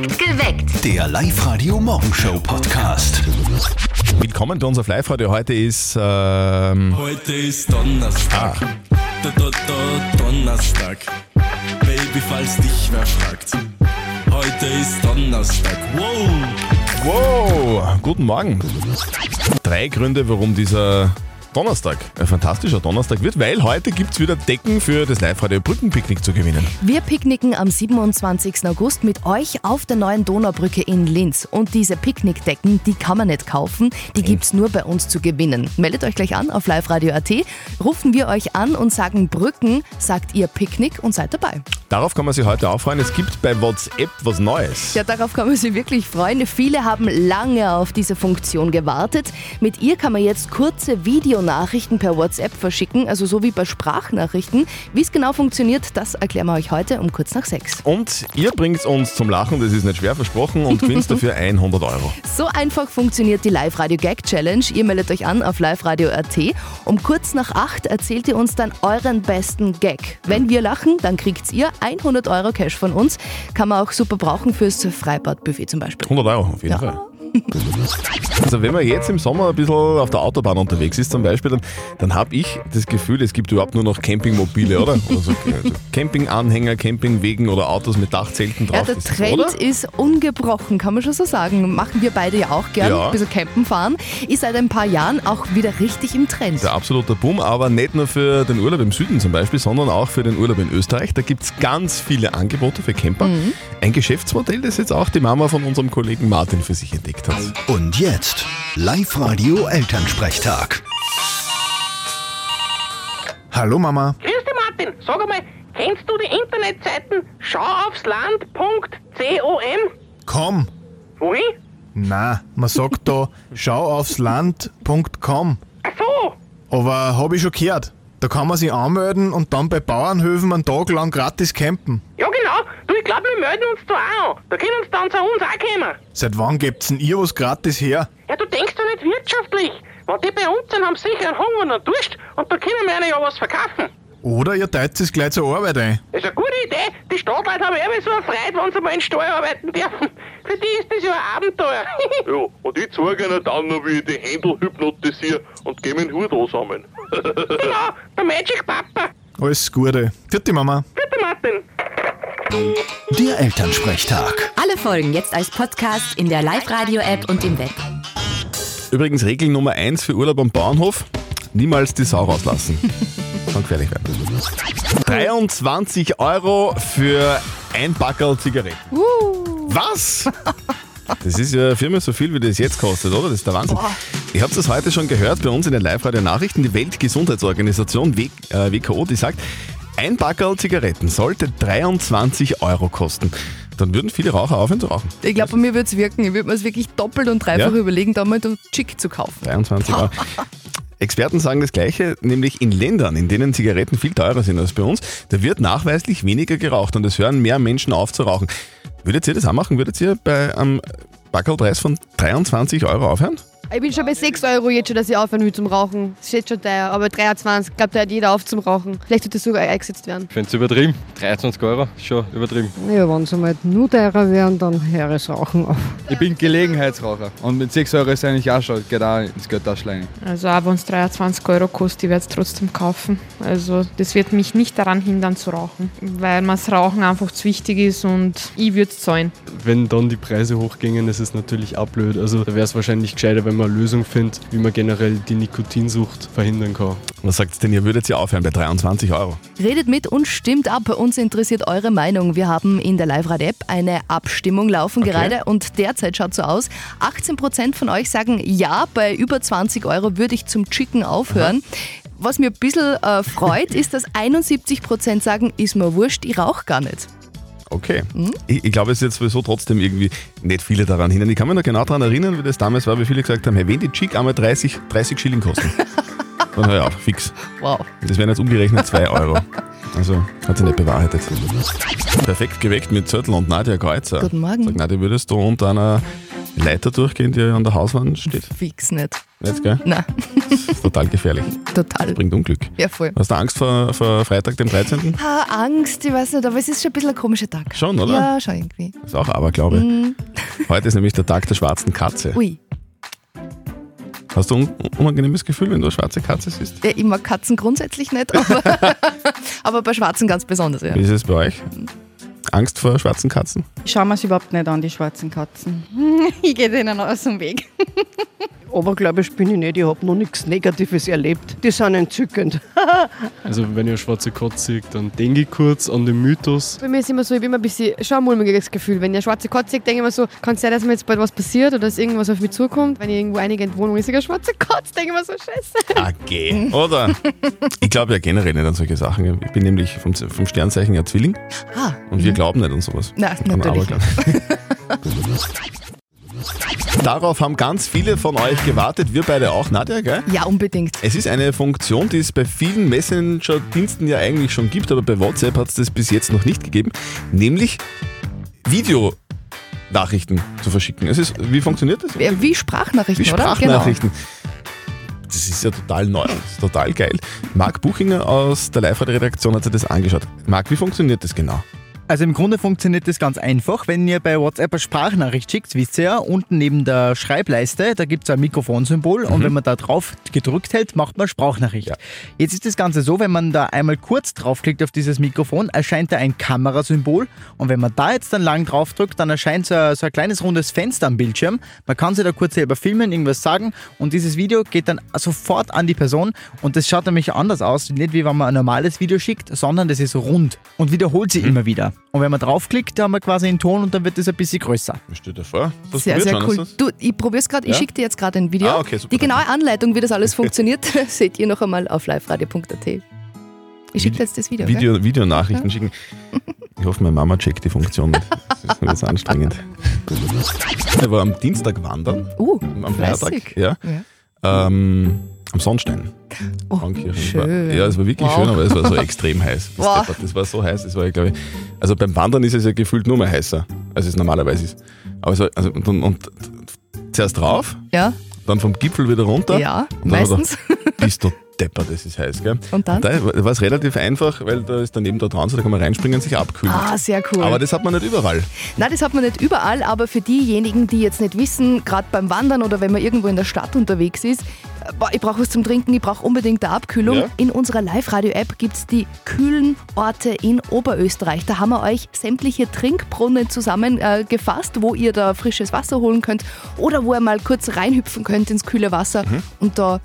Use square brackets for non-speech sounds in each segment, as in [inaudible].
Geweckt. Der Live-Radio-Morgenshow-Podcast. Willkommen bei unserer Live-Radio. Heute ist ähm, Heute ist Donnerstag. Da, da, da, Donnerstag. Baby, falls dich wer fragt. Heute ist Donnerstag. Wow! Wow, guten Morgen. Drei Gründe, warum dieser Donnerstag ein fantastischer Donnerstag wird, weil heute gibt es wieder Decken für das Live-Radio Brückenpicknick zu gewinnen. Wir picknicken am 27. August mit euch auf der neuen Donaubrücke in Linz. Und diese Picknickdecken, die kann man nicht kaufen, die gibt's nur bei uns zu gewinnen. Meldet euch gleich an auf liveradio.at, rufen wir euch an und sagen Brücken, sagt ihr Picknick und seid dabei. Darauf kann man sich heute auch freuen. Es gibt bei WhatsApp was Neues. Ja, darauf kann man sich wirklich freuen. Viele haben lange auf diese Funktion gewartet. Mit ihr kann man jetzt kurze Videonachrichten per WhatsApp verschicken, also so wie bei Sprachnachrichten. Wie es genau funktioniert, das erklären wir euch heute um kurz nach sechs. Und ihr bringt uns zum Lachen, das ist nicht schwer versprochen, und gewinnt [laughs] dafür 100 Euro. So einfach funktioniert die Live-Radio Gag Challenge. Ihr meldet euch an auf liveradio.at. Um kurz nach acht erzählt ihr uns dann euren besten Gag. Wenn wir lachen, dann kriegt ihr 100 Euro Cash von uns. Kann man auch super brauchen fürs Freibadbuffet zum Beispiel. 100 Euro auf jeden Ja. Fall. Also wenn man jetzt im Sommer ein bisschen auf der Autobahn unterwegs ist zum Beispiel, dann, dann habe ich das Gefühl, es gibt überhaupt nur noch Campingmobile, oder? oder so, also Campinganhänger, Campingwegen oder Autos mit Dachzelten Ja, drauf. der Das- Trend oder? ist ungebrochen, kann man schon so sagen. Machen wir beide ja auch gern, Ja. ein bisschen campen fahren. Ist seit ein paar Jahren auch wieder richtig im Trend. Der absoluter Boom, aber nicht nur für den Urlaub im Süden zum Beispiel, sondern auch für den Urlaub in Österreich. Da gibt es ganz viele Angebote für Camper. Mhm. Ein Geschäftsmodell, das jetzt auch die Mama von unserem Kollegen Martin für sich entdeckt hat. Und jetzt Live-Radio-Elternsprechtag. Hallo Mama. Grüß dich, Martin. Sag einmal, kennst du die Internetseiten schauaufsland.com? Komm. Wohin? Na, man sagt da [laughs] schauaufsland.com. Ach so. Aber hab ich schon gehört. Da kann man sich anmelden und dann bei Bauernhöfen einen Tag lang gratis campen. Ja, genau. Du, ich glaube, wir melden uns da auch an. Da können uns dann zu uns auch kommen. Seit wann gibt's denn ihr was gratis her? Ja, du denkst doch nicht wirtschaftlich. Wenn die bei uns sind, haben sie sicher einen Hunger und einen Durst und da können wir ihnen ja was verkaufen. Oder ihr teilt es gleich zur Arbeit ein. Das ist eine gute Idee. Die Stadtleute haben immer so eine Freude, wenn sie mal in Stall arbeiten dürfen. Für die ist das ja ein Abenteuer. [laughs] Ja, und ich zeige ihnen dann noch, wie ich die Händel hypnotisiere und gebe den Hut ansammeln. [laughs] genau, der Magic Papa. Alles Gute. Vierte Mama. Bitte, Martin. Der Elternsprechtag. Alle Folgen jetzt als Podcast in der Live-Radio-App und im Web. Übrigens Regel Nummer 1 für Urlaub am Bauernhof, niemals die Sau rauslassen. [laughs] Kann gefährlich werden. 23 Euro für ein Packerl Zigaretten. Was? Das ist ja viermal so viel, wie das jetzt kostet, oder? Das ist der Wahnsinn. Ihr habt das heute schon gehört bei uns in den Live-Radio-Nachrichten. Die Weltgesundheitsorganisation W- äh, WKO, die sagt, ein Packerl Zigaretten sollte 23 Euro kosten. Dann würden viele Raucher aufhören zu rauchen. Ich glaube, bei mir wird es wirken. Ich würde mir es wirklich doppelt und dreifach Ja? überlegen, da mal Chick zu kaufen. 23 Euro. [laughs] Experten sagen das Gleiche, nämlich in Ländern, in denen Zigaretten viel teurer sind als bei uns, da wird nachweislich weniger geraucht und es hören mehr Menschen auf zu rauchen. Würdet ihr das auch machen? Würdet ihr bei einem Backelpreis von 23 Euro aufhören? Ich bin schon bei 6 Euro jetzt schon, dass ich aufhören will zum Rauchen. Das ist jetzt schon teuer, aber 23, ich glaube, da hört jeder auf zum Rauchen. Vielleicht wird das sogar eingesetzt werden. Ich finde es übertrieben. 23 Euro ist schon übertrieben. Ja, wenn es einmal nur teurer wären, dann höre ich das Rauchen auf. Ich bin Gelegenheitsraucher und mit 6 Euro ist eigentlich auch schon, geht auch ins Geldtaschlein. Also auch wenn es 23 Euro kostet, ich werde es trotzdem kaufen. Also das wird mich nicht daran hindern zu rauchen, weil mir das Rauchen einfach zu wichtig ist und ich würde es zahlen. Wenn dann die Preise hochgingen, ist es natürlich auch blöd. Also da wäre es wahrscheinlich gescheiter, wenn man eine Lösung findet, wie man generell die Nikotinsucht verhindern kann. Was sagt denn, ihr würdet ihr aufhören bei 23 Euro? Redet mit und stimmt ab. Uns interessiert eure Meinung. Wir haben in der Live-Radio-App eine Abstimmung laufen Okay. gerade und derzeit schaut so aus. 18% von euch sagen, ja, bei über 20 Euro würde ich zum Chicken aufhören. Was mir ein bisschen äh, freut, ist, dass 71% sagen, ist mir wurscht, ich rauche gar nicht. Okay. Mhm. Ich, ich glaube, es ist jetzt sowieso trotzdem irgendwie nicht viele daran hindern. Ich kann mich noch genau daran erinnern, wie das damals war, wie viele gesagt haben, hey, wenn die Chick einmal 30, 30 Schilling kosten, [laughs] dann hör ich auf, fix. Wow. Das wären jetzt umgerechnet 2 Euro. Also hat sich nicht bewahrheitet. Perfekt geweckt mit Zettel und Nadja Kreuzer. Guten Morgen. Sag, Nadja, würdest du unter einer Leiter durchgehen, die an der Hauswand steht? Fix nicht. Nicht, gell? Nein, Das [laughs] ist total gefährlich. total. Bringt Unglück. Ja, voll. Hast du Angst vor, vor Freitag, dem 13.? Ah, Angst, ich weiß nicht, aber es ist schon ein bisschen ein komischer Tag. Schon, oder? Ja, schon irgendwie. Das ist auch Aberglaube. Mm, [laughs] Heute ist nämlich der Tag der schwarzen Katze. ui, Hast du ein unangenehmes Gefühl, wenn du eine schwarze Katze siehst? ja, ich mag Katzen grundsätzlich nicht, aber, [laughs] aber bei Schwarzen ganz besonders, ja. Wie ist es bei euch? Angst vor schwarzen Katzen? Schauen wir es überhaupt nicht an, die schwarzen Katzen. ich gehe denen aus dem Weg. Aber glaube ich, bin ich nicht. Ich habe noch nichts Negatives erlebt. Die sind entzückend. [laughs] Also wenn ihr schwarze Katze seht, dann denke ich kurz an den Mythos. Bei mir ist immer so, ich habe immer ein bisschen schon ein mulmiges Gefühl. Wenn ich eine schwarze Katze sehe, denke ich mir so, kann es sein, dass mir jetzt bald was passiert oder dass irgendwas auf mich zukommt. Wenn ich irgendwo einige in Wohnung ist, eine schwarze Katze, denke ich mir so, scheiße. AG. Oder? Ich glaube ja generell nicht an solche Sachen. Ich bin nämlich vom, vom Sternzeichen ja Zwilling Ah, und wir glauben nicht an sowas. Am natürlich. [laughs] [laughs] Darauf haben ganz viele von euch gewartet, wir beide auch, Nadja, gell? Ja, unbedingt. Es ist eine Funktion, die es bei vielen Messenger-Diensten ja eigentlich schon gibt, aber bei WhatsApp hat es das bis jetzt noch nicht gegeben, nämlich Videonachrichten zu verschicken. Es ist, wie funktioniert das? Wie Sprachnachrichten, Wie oder? Genau. Sprachnachrichten. Das ist ja total neu, das ist total geil. Marc Buchinger aus der Live-Redaktion hat sich das angeschaut. Marc, wie funktioniert das genau? Also im Grunde funktioniert das ganz einfach. Wenn ihr bei WhatsApp eine Sprachnachricht schickt, wisst ihr ja, unten neben der Schreibleiste, da gibt es ein Mikrofonsymbol und wenn man da drauf gedrückt hält, macht man Sprachnachricht. Jetzt ist das Ganze so, wenn man da einmal kurz draufklickt auf dieses Mikrofon, erscheint da ein Kamerasymbol und wenn man da jetzt dann lang drauf drückt, dann erscheint so ein, so ein kleines rundes Fenster am Bildschirm. Man kann sich da kurz selber filmen, irgendwas sagen und dieses Video geht dann sofort an die Person und das schaut nämlich anders aus, nicht wie wenn man ein normales Video schickt, sondern das ist rund und wiederholt sich immer wieder. Und wenn man draufklickt, haben wir quasi einen Ton und dann wird das ein bisschen größer. Steht da vor? Du Sehr, sehr cool. du das? Ich probiere es gerade, ich Ja? schicke dir jetzt gerade ein Video. Ah, okay, super. Die genaue Anleitung, wie das alles [laughs] funktioniert, [laughs] seht ihr noch einmal auf liveradio.at. Ich schicke dir jetzt das Video. gell? Video, Videonachrichten schicken. Ich hoffe, meine Mama checkt die Funktion nicht. [laughs] Das ist jetzt anstrengend. Ich war am Dienstag wandern. Uh, am Feiertag. fleißig. Ja. Ähm, am Sonnstein. War- Oh, schön. Ja, es war wirklich Wow. schön, aber es war so extrem [laughs] heiß. Das, Wow. das war so heiß, das war, glaube ich. Also beim Wandern ist es ja gefühlt nur mehr heißer, als es normalerweise ist. Aber es war, also, und, und, und zuerst drauf, Ja, dann vom Gipfel wieder runter. ja, und dann hat meistens. bist du [laughs] depper, das ist heiß, gell? Und dann? da war es relativ einfach, weil da ist daneben da dran, so da kann man reinspringen und sich abkühlen. Ah, sehr cool. Aber das hat man nicht überall. Nein, das hat man nicht überall, aber für diejenigen, die jetzt nicht wissen, gerade beim Wandern oder wenn man irgendwo in der Stadt unterwegs ist, äh, ich brauche was zum Trinken, ich brauche unbedingt eine Abkühlung. Ja. In unserer Live-Radio-App gibt es die kühlen Orte in Oberösterreich. Da haben wir euch sämtliche Trinkbrunnen zusammengefasst, wo ihr da frisches Wasser holen könnt oder wo ihr mal kurz reinhüpfen könnt ins kühle Wasser Mhm. und da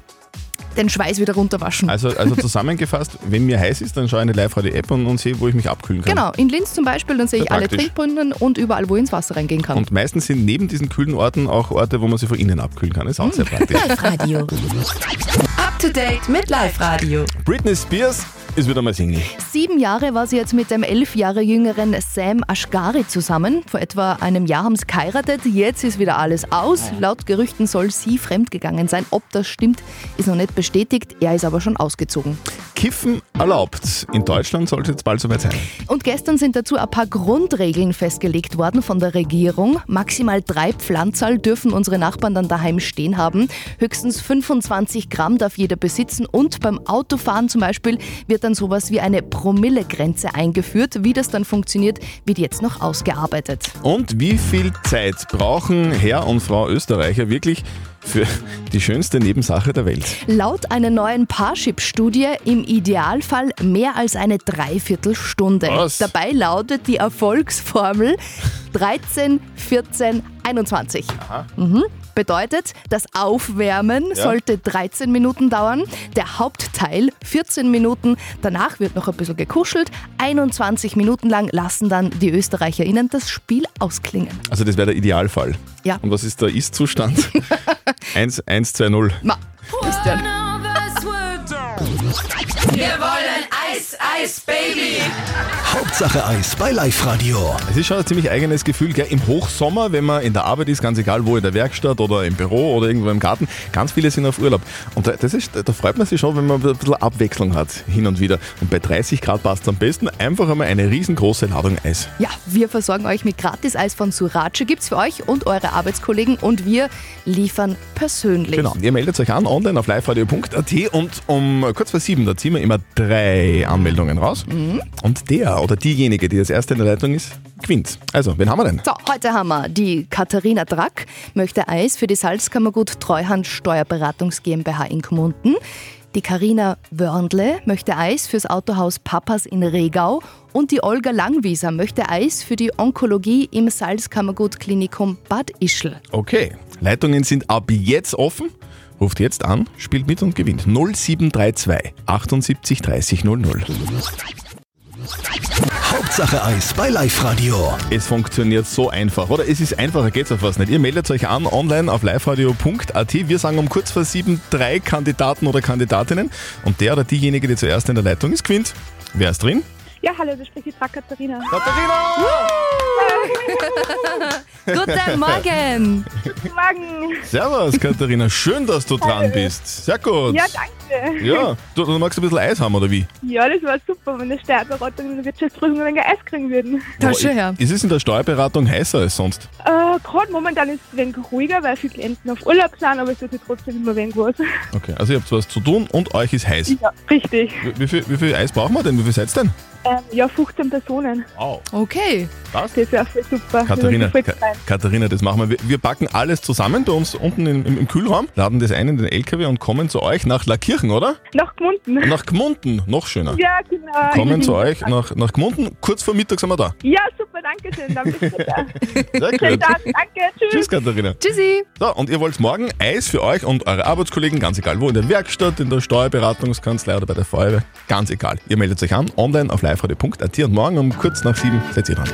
den Schweiß wieder runterwaschen. Also, also zusammengefasst, [laughs] wenn mir heiß ist, dann schaue ich in die Live-Radio-App und, und sehe, wo ich mich abkühlen kann. Genau, in Linz zum Beispiel, dann sehe ich alle. Trinkbrunnen und überall, wo ich ins Wasser reingehen kann. Und meistens sind neben diesen kühlen Orten auch Orte, wo man sich von innen abkühlen kann. Ist auch sehr praktisch. Live-Radio. Up to date mit Live-Radio. Britney Spears ist wieder mal Single. Sieben Jahre war sie jetzt mit dem elf Jahre jüngeren Sam Ashgari zusammen. Vor etwa einem Jahr haben sie geheiratet. Jetzt ist wieder alles aus. Laut Gerüchten soll sie fremdgegangen sein. Ob das stimmt, ist noch nicht bestätigt. Er ist aber schon ausgezogen. Kiffen erlaubt. In Deutschland sollte jetzt bald soweit sein. Und gestern sind dazu ein paar Grundregeln festgelegt worden von der Regierung. Maximal drei Pflanzerl dürfen unsere Nachbarn dann daheim stehen haben. Höchstens 25 Gramm darf jeder besitzen. Und beim Autofahren zum Beispiel wird dann sowas wie eine Promillegrenze eingeführt. Wie das dann funktioniert, wird jetzt noch ausgearbeitet. Und wie viel Zeit brauchen Herr und Frau Österreicher wirklich für die schönste Nebensache der Welt? Laut einer neuen Parship-Studie im Idealfall mehr als eine Dreiviertelstunde. Was? Dabei lautet die Erfolgsformel 13, 14, 21. Mhm. Bedeutet, das Aufwärmen Ja. sollte 13 Minuten dauern, der Hauptteil 14 Minuten, danach wird noch ein bisschen gekuschelt, 21 Minuten lang lassen dann die ÖsterreicherInnen das Spiel ausklingen. Also das wäre der Idealfall. Ja. Und was ist der Ist-Zustand? 1, 1, 2, 0. Ma, Christian. Wir wollen Eis, Eis, Baby. Hauptsache Eis bei Live Radio. Es ist schon ein ziemlich eigenes Gefühl, gell? im Hochsommer, wenn man in der Arbeit ist, ganz egal wo, in der Werkstatt oder im Büro oder irgendwo im Garten, ganz viele sind auf Urlaub. Und da, das ist, da freut man sich schon, wenn man ein bisschen Abwechslung hat, hin und wieder. Und bei 30 Grad passt es am besten einfach einmal eine riesengroße Ladung Eis. Ja, wir versorgen euch mit Gratis-Eis von Surace. Gibt's für euch und eure Arbeitskollegen und wir liefern persönlich. Genau, ihr meldet euch an online auf liveradio.at und um kurz vor sieben, da ziehen wir immer drei Anmeldungen raus. Und der oder diejenige, die als erste in der Leitung ist, gewinnt. Also, wen haben wir denn? So, heute haben wir die Katharina Drack, möchte Eis für die Salzkammergut Treuhand Steuerberatungs GmbH in Gmunden. Die Karina Wörndle möchte Eis fürs Autohaus Papas in Regau. Und die Olga Langwieser möchte Eis für die Onkologie im Salzkammergut Klinikum Bad Ischl. Okay, Leitungen sind ab jetzt offen. Ruft jetzt an, spielt mit und gewinnt. 0732 78 30 00. Hauptsache Eis bei Live Radio. Es funktioniert so einfach, oder? Es ist einfacher, geht's auf was nicht. Ihr meldet euch an online auf liveradio.at. Wir sagen um kurz vor sieben drei Kandidaten oder Kandidatinnen und der oder diejenige, die zuerst in der Leitung ist, gewinnt. Wer ist drin? Ja, hallo, das spricht die Frau Katharina. [laughs] Guten Morgen! Guten Morgen. Servus, Katharina. Schön, dass du dran bist. Sehr gut. Ja, danke. Ja, du, du magst ein bisschen Eis haben, oder wie? Ja, das war super, wenn der Steuerberatung in der Wirtschaftsprüfung ein wenig Eis kriegen würden. Aber Ist es in der Steuerberatung heißer als sonst? Äh, Gerade momentan ist es ein wenig ruhiger, weil viele Klienten auf Urlaub sind, aber es wird trotzdem immer wenig was. Okay, also ihr habt was zu tun und euch ist heiß. Ja, richtig. Wie, wie, viel, wie viel Eis brauchen wir denn? Wie viel seid ihr denn? Ähm, ja, 15 Personen. Wow. Okay. Das? Das wäre super. Katharina, Ka. Katharina, das machen wir. wir. Wir packen alles zusammen bei uns unten im, im, im Kühlraum, laden das ein in den LKW und kommen zu euch nach Lackirchen, oder? Nach Gmunden. Nach Gmunden, noch schöner. Ja, genau. Kommen [laughs] zu euch nach, nach Gmunden, kurz vor Mittag sind wir da. Ja, super, danke schön. Dann bis später. [laughs] Sehr Schönen gut. Tag, danke, tschüss. Tschüss, Katharina. Tschüssi. So, und ihr wollt morgen Eis für euch und eure Arbeitskollegen, ganz egal wo, in der Werkstatt, in der Steuerberatungskanzlei oder bei der Feuerwehr, ganz egal. Ihr meldet euch an, online auf liveradio.at und morgen um kurz nach sieben seid ihr dran.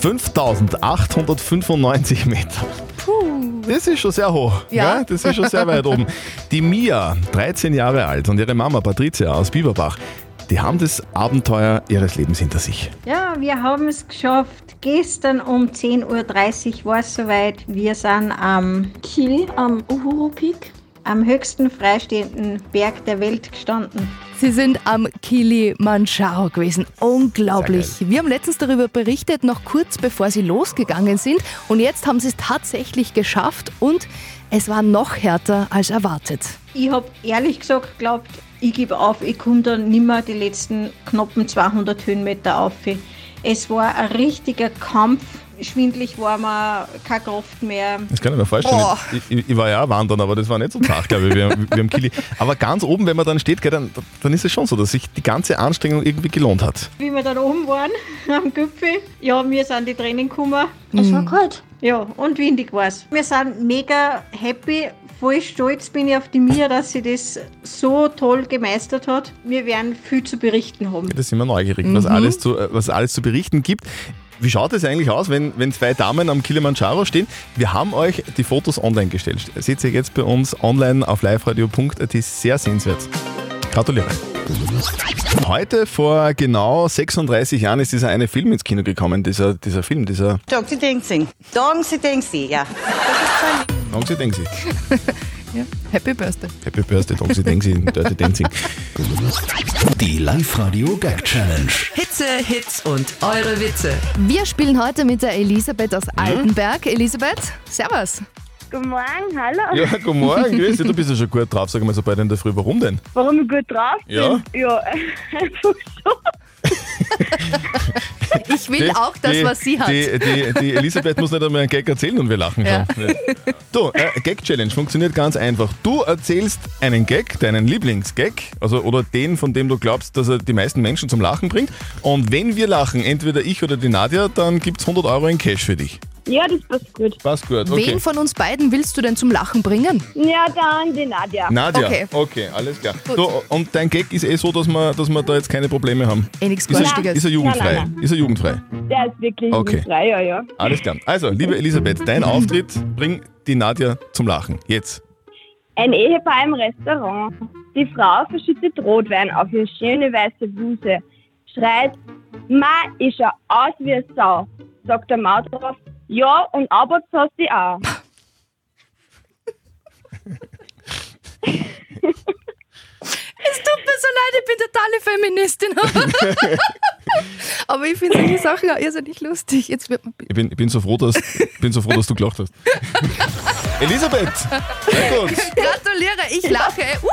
5895 Meter. Das ist schon sehr hoch. Ja. gell? Das ist schon sehr weit oben. Die Mia, 13 Jahre alt, und ihre Mama Patricia aus Bieberbach, die haben das Abenteuer ihres Lebens hinter sich. Ja, wir haben es geschafft. Gestern um 10.30 Uhr war es soweit. Wir sind am Kiel, am Uhuru Peak, am höchsten freistehenden Berg der Welt gestanden. Sie sind am Kilimanjaro gewesen. Unglaublich. Wir haben letztens darüber berichtet, noch kurz bevor sie losgegangen sind. Und jetzt haben sie es tatsächlich geschafft und es war noch härter als erwartet. Ich habe ehrlich gesagt geglaubt, ich gebe auf, ich komme da nimmer die letzten knappen 200 Höhenmeter auf. Es war ein richtiger Kampf. Schwindlig war mir keine Kraft mehr. Das kann ich mir vorstellen. Boah. Ich, ich, ich war ja auch wandern, aber das war nicht so zart, glaube ich, wie, am- wie am Kili. Aber ganz oben, wenn man dann steht, dann, dann ist es schon so, dass sich die ganze Anstrengung irgendwie gelohnt hat. Wie wir dann oben waren, [laughs] am Gipfel, ja, wir sind die Tränen gekommen. Es war kalt. Ja, und windig war es. Wir sind mega happy. Voll stolz bin ich auf die Mia, dass sie das so toll gemeistert hat. Wir werden viel zu berichten haben. Da sind wir neugierig, was, Mhm. alles zu, äh, was alles zu berichten gibt. Wie schaut es eigentlich aus, wenn, wenn zwei Damen am Kilimanjaro stehen? Wir haben euch die Fotos online gestellt. Seht ihr jetzt bei uns online auf liveradio.at. Sehr sehenswert. Gratuliere. Heute vor genau 36 Jahren ist dieser eine Film ins Kino gekommen. Dieser, dieser Film, dieser Dongsi Dengsi. Dongsi Dengsi, ja. Dongsi Dengsi. [laughs] Ja. Happy Birthday. Happy Birthday, Dongsi Dengsi, Dirty Dancing. Die Live-Radio Gag Challenge. Hitze, Hits und eure Witze. Wir spielen heute mit der Elisabeth aus Altenberg. Elisabeth, servus. Guten Morgen, hallo. Ja, guten Morgen, grüß dich. Du bist ja schon gut drauf. Sag mal so beide in der Früh, warum denn? Warum ich gut drauf bin? Ja? Ja, [laughs] einfach so. [laughs] Ich will auch das, die, was sie hat. Die, die, die Elisabeth muss nicht einmal einen Gag erzählen und wir lachen Ja. schon. Du, äh, Gag-Challenge funktioniert ganz einfach. Du erzählst einen Gag, deinen Lieblingsgag, also oder den, von dem du glaubst, dass er die meisten Menschen zum Lachen bringt. Und wenn wir lachen, entweder ich oder die Nadja, dann gibt es 100 Euro in Cash für dich. Ja, das passt gut. Passt gut, okay. Wen von uns beiden willst du denn zum Lachen bringen? Ja, dann die Nadja. Nadja, Okay. okay, alles klar. Gut. Du, und dein Gag ist eh so, dass wir, dass wir da jetzt keine Probleme haben. Eh nichts Ist er, Garstiges. ist er jugendfrei? Nein, nein, Ist er jugendfrei? Der ist wirklich Okay. frei, ja, ja. Alles klar. Also, liebe Elisabeth, dein Auftritt bringt die Nadja zum Lachen. Jetzt. Ein Ehepaar im Restaurant. Die Frau verschüttet Rotwein auf ihre schöne weiße Bluse, schreit, Ma, ich schau aus wie eine Sau. Sagt der Mann drauf, ja, und aber hast du auch. Es tut mir so leid, ich bin totale Feministin. Aber ich finde solche Sachen auch irrsinnig lustig. Jetzt wird man Ich bin, ich bin, so froh, dass, ich bin so froh, dass du gelacht hast. Elisabeth. Gratuliere, ich lache. Uhu.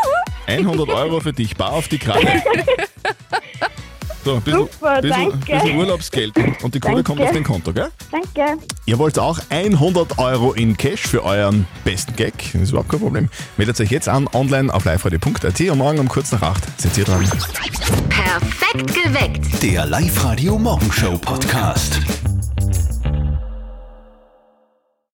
100 Euro für dich, bar auf die Kralle. So, ein bisschen, Super, bisschen, danke. bisschen Urlaubsgeld und die Kohle Danke. kommt auf dein Konto, gell? Danke. Ihr wollt auch 100 Euro in Cash für euren besten Gag? Das ist überhaupt kein Problem. Meldet euch jetzt an online auf liveradio.at und morgen um kurz nach 8 seid ihr dran. Perfekt geweckt. Der Live-Radio Morgenshow Podcast.